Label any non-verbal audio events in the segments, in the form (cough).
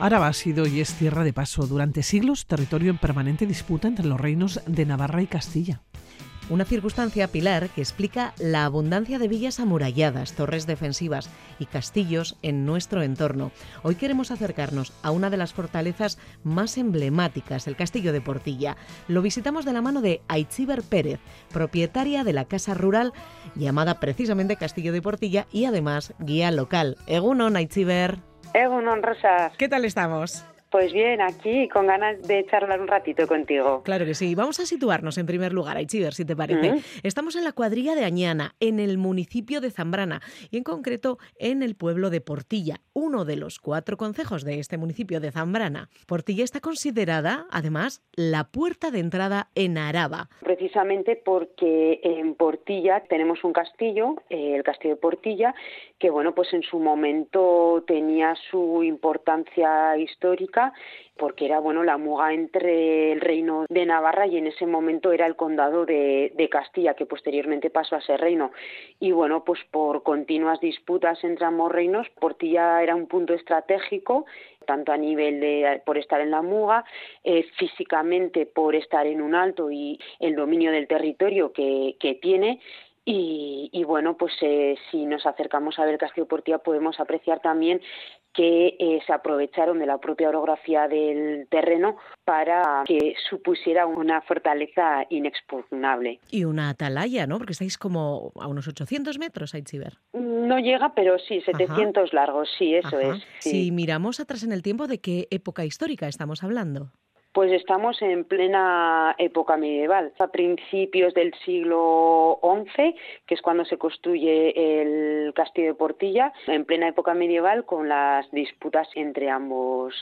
Araba ha sido y es tierra de paso, durante siglos territorio en permanente disputa entre los reinos de Navarra y Castilla. Una circunstancia pilar que explica la abundancia de villas amuralladas, torres defensivas y castillos en nuestro entorno. Hoy queremos acercarnos a una de las fortalezas más emblemáticas, el castillo de Portilla. Lo visitamos de la mano de Aitziber Pérez, propietaria de la casa rural llamada precisamente Castillo de Portilla y además guía local. Egunon, Aitziber. Egunon, Rosas. Que tal estamos? Pues bien, aquí con ganas de charlar un ratito contigo. Claro que sí. Vamos a situarnos en primer lugar, Aichiver, si te parece. Estamos en la cuadrilla de Añana, en el municipio de Zambrana y en concreto en el pueblo de Portilla, uno de los cuatro concejos de este municipio de Zambrana. Portilla está considerada, además, la puerta de entrada en Araba. Precisamente porque en Portilla tenemos un castillo, eh, el castillo de Portilla, que bueno, pues en su momento tenía su importancia histórica porque era bueno la muga entre el reino de Navarra y en ese momento era el condado de, Castilla, que posteriormente pasó a ser reino. Y bueno, pues por continuas disputas entre ambos reinos, Portilla era un punto estratégico tanto a nivel de por estar en la muga, eh, físicamente por estar en un alto y el dominio del territorio que, tiene, y, bueno, pues eh, si nos acercamos a ver Castillo Portilla podemos apreciar también que eh, se aprovecharon de la propia orografía del terreno para que supusiera una fortaleza inexpugnable. Y una atalaya, ¿no? Porque estáis como a unos 800 metros, Aitziber. No llega, pero sí, 700 largos, sí, eso es. Si miramos atrás en el tiempo, ¿de qué época histórica estamos hablando? Pues estamos en plena época medieval, a principios del siglo XI, que es cuando se construye el castillo de Portilla, en plena época medieval con las disputas entre ambos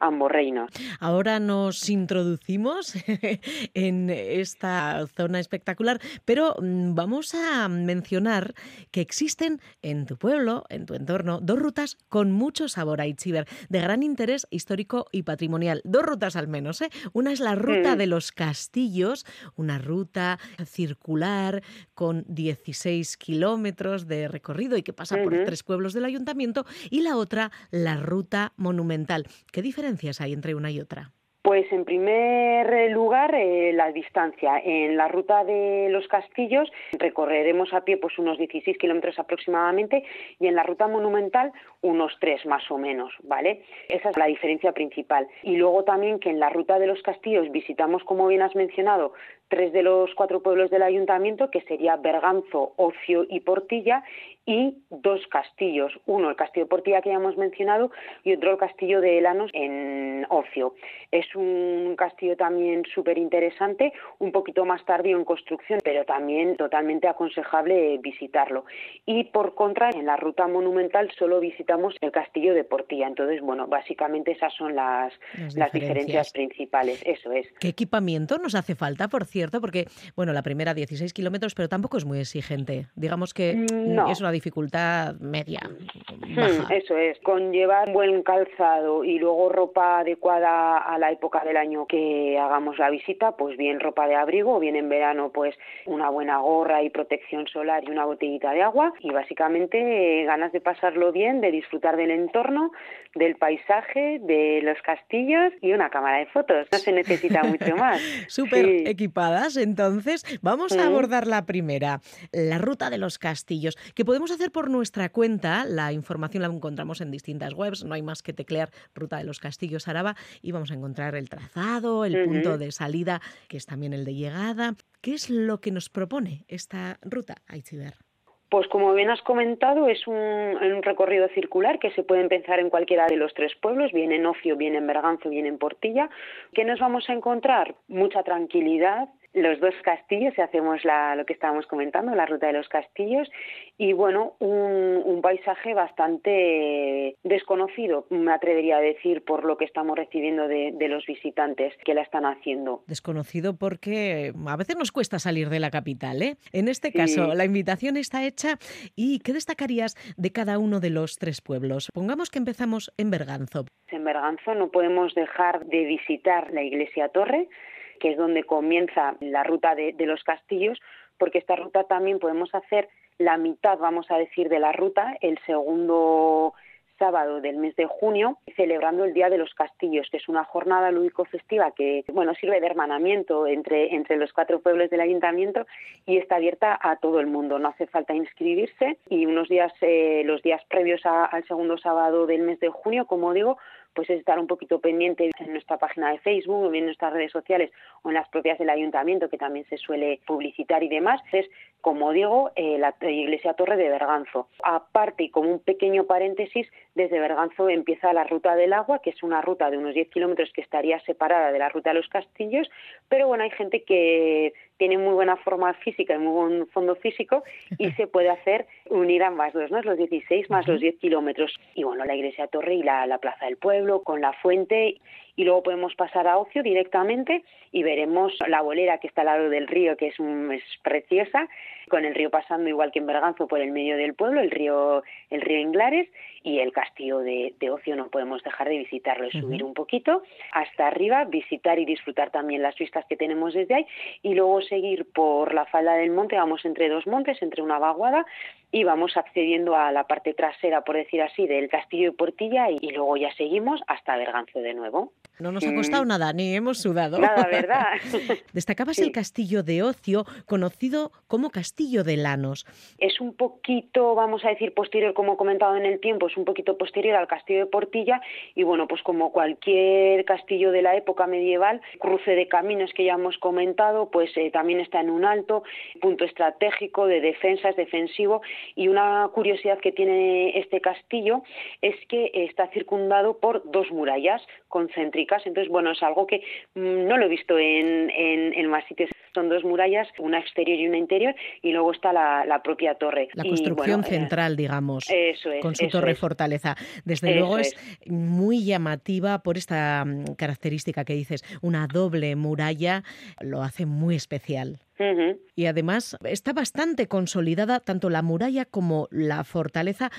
ambos reinos. Ahora nos introducimos (laughs) en esta zona espectacular, pero mm, vamos a mencionar que existen en tu pueblo, en tu entorno, dos rutas con mucho sabor a Itziber, de gran interés histórico y patrimonial. Dos rutas al menos. ¿Eh? Una es la ruta mm. de los castillos, una ruta circular con 16 kilómetros de recorrido y que pasa por tres pueblos del ayuntamiento, y la otra, la ruta monumental. ¿Qué diferencia hay entre una y otra? Pues en primer lugar, eh, la distancia. En la ruta de los castillos recorreremos a pie pues unos 16 kilómetros aproximadamente y en la ruta monumental unos 3 más o menos, ¿vale? Esa es la diferencia principal. Y luego también que en la ruta de los castillos visitamos, como bien has mencionado, tres de los cuatro pueblos del ayuntamiento, que sería Berganzo, Ocio y Portilla, y dos castillos, uno el castillo de Portilla que ya hemos mencionado y otro el castillo de Elanos en Ocio. Es un castillo también súper interesante, un poquito más tardío en construcción, pero también totalmente aconsejable visitarlo. Y por contra, en la ruta monumental solo visitamos el castillo de Portilla. Entonces, bueno, básicamente esas son las, las, diferencias. principales. Eso es. ¿Qué equipamiento nos hace falta, por cierto? Porque, bueno, la primera 16 kilómetros, pero tampoco es muy exigente. Digamos que mm, es una dificultad media. Hmm, eso es, con llevar buen calzado y luego ropa adecuada a la época del año que hagamos la visita, pues bien ropa de abrigo, bien en verano pues una buena gorra y protección solar y una botellita de agua y básicamente eh, ganas de pasarlo bien, de disfrutar del entorno, del paisaje, de los castillos y una cámara de fotos. No se necesita mucho más. (laughs) Súper entonces vamos a abordar la primera, la ruta de los castillos, que podemos hacer por nuestra cuenta. La información la encontramos en distintas webs. No hay más que teclear Ruta de los Castillos Araba y vamos a encontrar el trazado, el punto de salida, que es también el de llegada. ¿Qué es lo que nos propone esta ruta, Aichiver? Pues como bien has comentado, es un, un, recorrido circular que se puede empezar en cualquiera de los tres pueblos, bien en Ocio, bien en Berganzo, bien en Portilla. ¿Qué nos vamos a encontrar? Mucha tranquilidad, los dos castillos, si hacemos la, lo que estábamos comentando, la ruta de los castillos, y bueno, un, paisaje bastante desconocido, me atrevería a decir, por lo que estamos recibiendo de, los visitantes que la están haciendo. Desconocido porque a veces nos cuesta salir de la capital, ¿eh? En este caso, la invitación está hecha y ¿qué destacarías de cada uno de los tres pueblos? Pongamos que empezamos en Berganzo. En Berganzo no podemos dejar de visitar la iglesia Torre, que es donde comienza la ruta de, los castillos, porque esta ruta también podemos hacer la mitad, vamos a decir, de la ruta, el segundo sábado del mes de junio, celebrando el Día de los Castillos, que es una jornada lúdico-festiva que, bueno, sirve de hermanamiento entre, entre los cuatro pueblos del ayuntamiento y está abierta a todo el mundo. No hace falta inscribirse y unos días, eh, los días previos al segundo sábado del mes de junio, como digo, pues es estar un poquito pendiente en nuestra página de Facebook o en nuestras redes sociales o en las propias del ayuntamiento que también se suele publicitar y demás. Es, como digo, eh, la iglesia Torre de Berganzo. Aparte y como un pequeño paréntesis, desde Berganzo empieza la ruta del agua, que es una ruta de unos 10 kilómetros que estaría separada de la ruta de los castillos, pero bueno, hay gente que tiene muy buena forma física y muy buen fondo físico y (laughs) se puede hacer unir ambas dos, ¿no? Los 16 más los 10 kilómetros. Y bueno, la iglesia Torre y la, la Plaza del Pueblo con la fuente y luego podemos pasar a Ocio directamente y veremos la bolera que está al lado del río, que es, es preciosa, con el río pasando igual que en Berganzo por el medio del pueblo, el río, el río Inglares y el castillo de, Ocio no podemos dejar de visitarlo y subir un poquito hasta arriba, visitar y disfrutar también las vistas que tenemos desde ahí y luego seguir por la falda del monte, vamos entre dos montes, entre una vaguada y vamos accediendo a la parte trasera, por decir así, del castillo de Portilla y, y luego ya seguimos hasta Berganzo de nuevo. No nos ha costado mm. nada, ni hemos sudado. Nada, (laughs) ¿verdad? Destacabas el castillo de Ocio, conocido como Castillo de Lanos. Es un poquito, vamos a decir, posterior, como he comentado en el tiempo, es un poquito posterior al castillo de Portilla y bueno, pues como cualquier castillo de la época medieval, cruce de caminos que ya hemos comentado, pues eh, también está en un alto, punto estratégico de defensa, es defensivo y una curiosidad que tiene este castillo es que está circundado por dos murallas concéntricas entonces, bueno, es algo que mm, no lo he visto en, en, más sitios. Son dos murallas, una exterior y una interior, y luego está la, propia torre. La construcción eh, central, digamos, eso con su torre fortaleza. Desde luego es, muy llamativa por esta mm, característica que dices, una doble muralla lo hace muy especial. Y además está bastante consolidada tanto la muralla como la fortaleza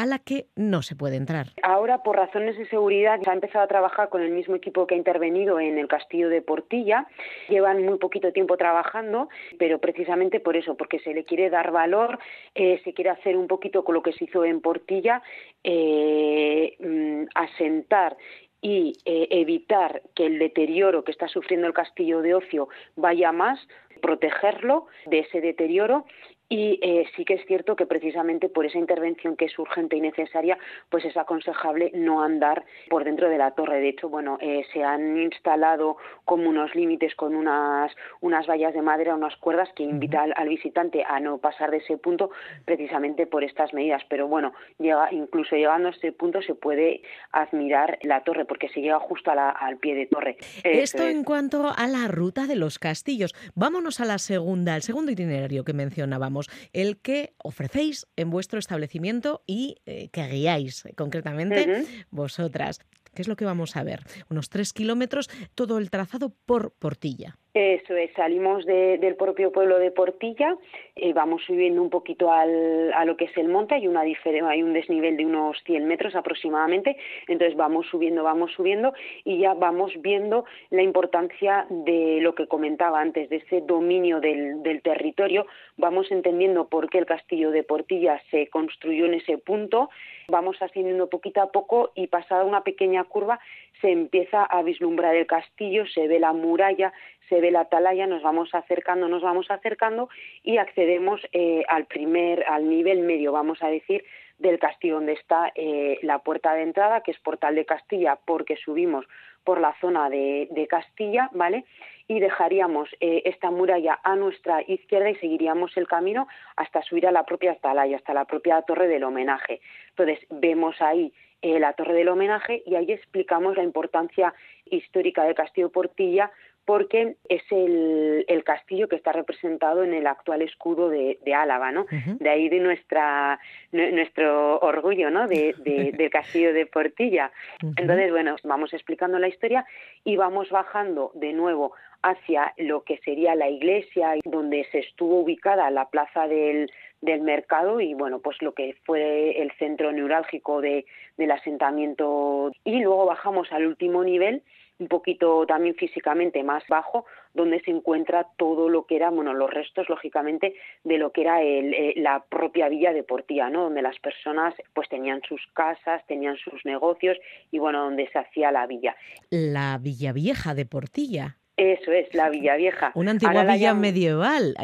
a la que no se puede entrar. Ahora, por razones de seguridad, se ha empezado a trabajar con el mismo equipo que ha intervenido en el castillo de Portilla. Llevan muy poquito tiempo trabajando, pero precisamente por eso, porque se le quiere dar valor, eh, se quiere hacer un poquito con lo que se hizo en Portilla, eh, mm, asentar y eh, evitar que el deterioro que está sufriendo el castillo de ocio vaya más, protegerlo de ese deterioro y eh, sí que es cierto que precisamente por esa intervención que es urgente y necesaria, pues es aconsejable no andar por dentro de la torre. De hecho, bueno, eh, se han instalado como unos límites con unas, unas vallas de madera, unas cuerdas que invitan al, visitante a no pasar de ese punto precisamente por estas medidas. Pero bueno, llega, incluso llegando a este punto se puede admirar la torre porque se llega justo al pie de torre. Esto en cuanto a la ruta de los castillos. Vámonos a la segunda, el segundo itinerario que mencionábamos el que ofrecéis en vuestro establecimiento y eh, que guiáis concretamente vosotras. ¿Qué es lo que vamos a ver? Unos tres kilómetros, todo el trazado por Portilla. Eso es, salimos del propio pueblo de Portilla, eh, vamos subiendo un poquito al, a lo que es el monte, hay, una hay un desnivel de unos 100 metros aproximadamente, entonces vamos subiendo, vamos subiendo y ya vamos viendo la importancia de lo que comentaba antes, de ese dominio del, del territorio, vamos entendiendo por qué el castillo de Portilla se construyó en ese punto, vamos ascendiendo poquito a poco y pasada una pequeña curva se empieza a vislumbrar el castillo, se ve la muralla, se ve la atalaya, nos vamos acercando, nos vamos acercando y accedemos eh, al primer, al nivel medio, vamos a decir, del castillo donde está eh, la puerta de entrada, que es Portal de Castilla, porque subimos por la zona de, Castilla, ¿vale? Y dejaríamos eh, esta muralla a nuestra izquierda y seguiríamos el camino hasta subir a la propia atalaya, hasta la propia torre del homenaje. Entonces, vemos ahí la torre del homenaje y ahí explicamos la importancia histórica del Castillo Portilla porque es el, castillo que está representado en el actual escudo de, Álava, ¿no? De ahí de nuestra nuestro orgullo, ¿no? De, (laughs) del castillo de Portilla. Entonces, bueno, vamos explicando la historia y vamos bajando de nuevo hacia lo que sería la iglesia, donde se estuvo ubicada la plaza del, del mercado y bueno, pues lo que fue el centro neurálgico de, del asentamiento. Y luego bajamos al último nivel un poquito también físicamente más bajo, donde se encuentra todo lo que era, bueno, los restos, lógicamente, de lo que era el, eh, la propia villa de Portilla, ¿no? Donde las personas, pues, tenían sus casas, tenían sus negocios y, bueno, donde se hacía la villa. La Villa Vieja de Portilla. Eso es, la Villa Vieja. Una antigua villa medieval.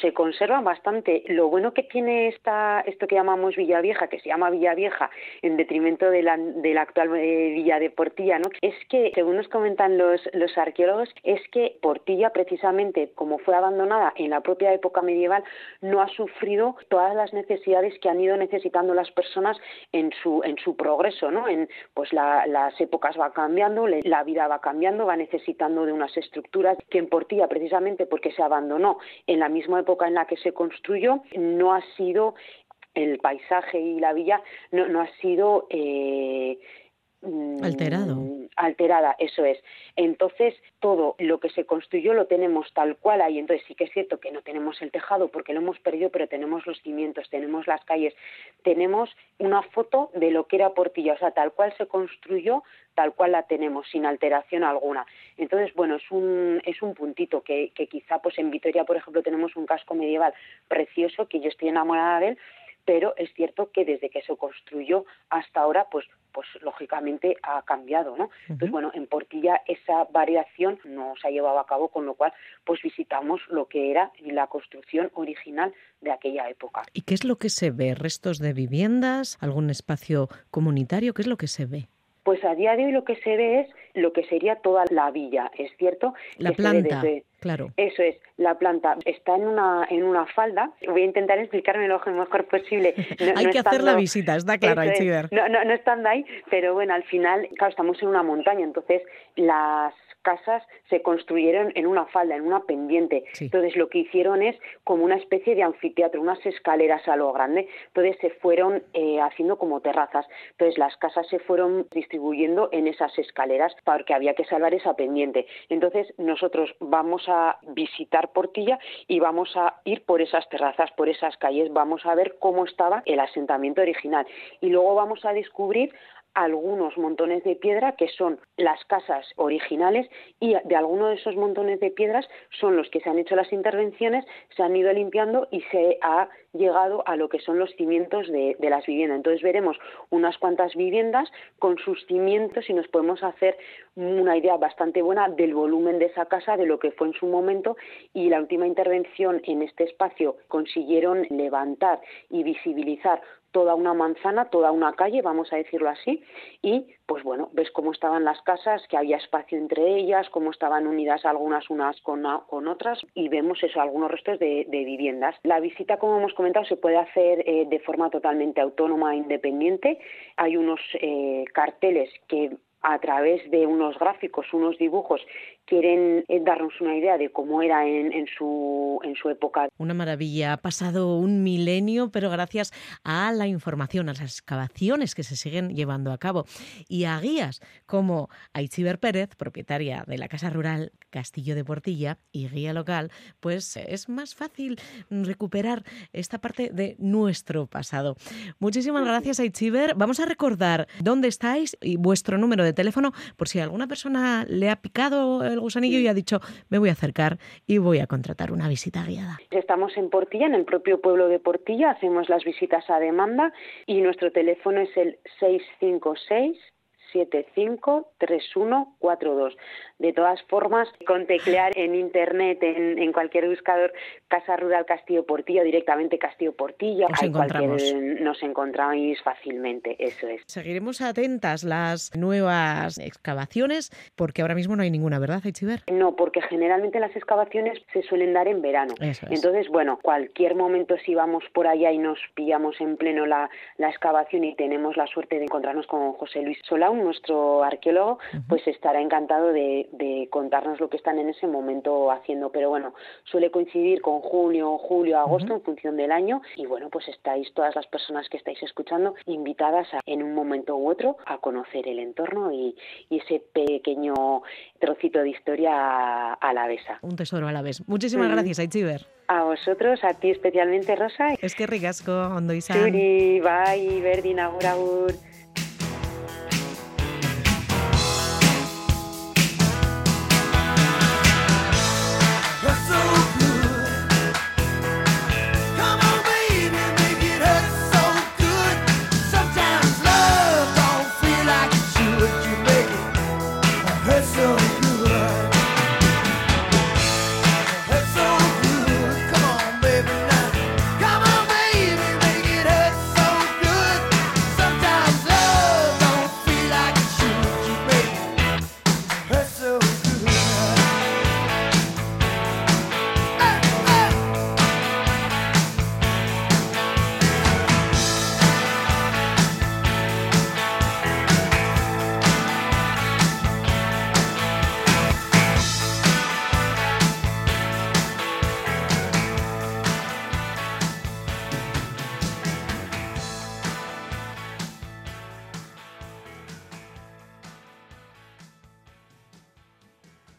Se conservan bastante. Lo bueno que tiene esta, esto que llamamos Villa Vieja, que se llama Villa Vieja, en detrimento de la, de la actual eh, Villa de Portilla, ¿no? es que, según nos comentan los, los arqueólogos, es que Portilla, precisamente, como fue abandonada en la propia época medieval, no ha sufrido todas las necesidades que han ido necesitando las personas en su, en su progreso, ¿no? En, pues las épocas van cambiando, la vida va cambiando, va necesitando de unas estructuras que en Portilla, precisamente porque se abandonó en la misma época en la que se construyó, no ha sido el paisaje y la villa no, no ha sido eh, mm, alterado alterada eso es. Entonces todo lo que se construyó lo tenemos tal cual ahí. Entonces sí que es cierto que no tenemos el tejado porque lo hemos perdido pero tenemos los cimientos tenemos las calles tenemos una foto de lo que era Portilla. O sea tal cual se construyó tal cual la tenemos, sin alteración alguna. Entonces, bueno, es un, es un puntito que, que quizá pues en Vitoria, por ejemplo, tenemos un casco medieval precioso, que yo estoy enamorada de él, pero es cierto que desde que se construyó hasta ahora, pues, pues lógicamente ha cambiado, ¿no? Entonces, bueno, en Portilla esa variación no se ha llevado a cabo, con lo cual, pues visitamos lo que era la construcción original de aquella época. ¿Y qué es lo que se ve? ¿Restos de viviendas? ¿Algún espacio comunitario? ¿Qué es lo que se ve? Pues a día de hoy lo que se ve es lo que sería toda la villa, ¿es cierto? La planta, claro. Eso es, la planta está en una, en una falda. Voy a intentar explicarme lo mejor posible. (laughs) Hay que hacer la visita, está claro, que No, no, no están ahí, pero bueno, al final, claro, estamos en una montaña, entonces las casas se construyeron en una falda, en una pendiente. Entonces lo que hicieron es como una especie de anfiteatro, unas escaleras a lo grande. Entonces se fueron eh, haciendo como terrazas. Entonces las casas se fueron distribuyendo en esas escaleras porque había que salvar esa pendiente. Entonces nosotros vamos a visitar Portilla y vamos a ir por esas terrazas, por esas calles, vamos a ver cómo estaba el asentamiento original y luego vamos a descubrir algunos montones de piedra que son las casas originales y de alguno de esos montones de piedras son los que se han hecho las intervenciones, se han ido limpiando y se ha llegado a lo que son los cimientos de, las viviendas. Entonces veremos unas cuantas viviendas con sus cimientos y nos podemos hacer una idea bastante buena del volumen de esa casa, de lo que fue en su momento y la última intervención en este espacio consiguieron levantar y visibilizar toda una manzana, toda una calle, vamos a decirlo así, y pues bueno, ves cómo estaban las casas, que había espacio entre ellas, cómo estaban unidas algunas unas con, con otras, y vemos eso, algunos restos de, viviendas. La visita, como hemos comentado, se puede hacer eh, de forma totalmente autónoma e independiente. Hay unos eh, carteles que a través de unos gráficos, unos dibujos, quieren eh, darnos una idea de cómo era en, su, en su época. Una maravilla. Ha pasado un milenio, pero gracias a la información, a las excavaciones que se siguen llevando a cabo y a guías como Aichiber Pérez, propietaria de la Casa Rural Castillo de Portilla y guía local, pues es más fácil recuperar esta parte de nuestro pasado. Muchísimas gracias, Aichiber. Vamos a recordar dónde estáis y vuestro número de teléfono por si alguna persona le ha picado el gusanillo y ha dicho, me voy a acercar y voy a contratar una visita guiada. Estamos en Portilla, en el propio pueblo de Portilla, hacemos las visitas a demanda y nuestro teléfono es el 656 753142. De todas formas, con teclear en internet, en, cualquier buscador, Casa Rural Castillo Portillo, directamente Castillo Portillo, nos, encontramos. nos encontráis fácilmente, eso es. Seguiremos atentas las nuevas excavaciones, porque ahora mismo no hay ninguna, ¿verdad, Aichiber? No, porque generalmente las excavaciones se suelen dar en verano. Entonces, bueno, cualquier momento si vamos por allá y nos pillamos en pleno la, la excavación y tenemos la suerte de encontrarnos con José Luis Nuestro arqueólogo, pues estará encantado de, contarnos lo que están en ese momento haciendo. Pero bueno, suele coincidir con junio, julio, agosto, en función del año. Y bueno, pues estáis todas las personas que estáis escuchando invitadas en un momento u otro a conocer el entorno y, ese pequeño trocito de historia a la besa. Un tesoro a la vez. Muchísimas gracias, Aichiver. A vosotros, a ti especialmente, Rosa. Es que ricasco, ondo izan. Zuri, bai, berdin, agur, agur.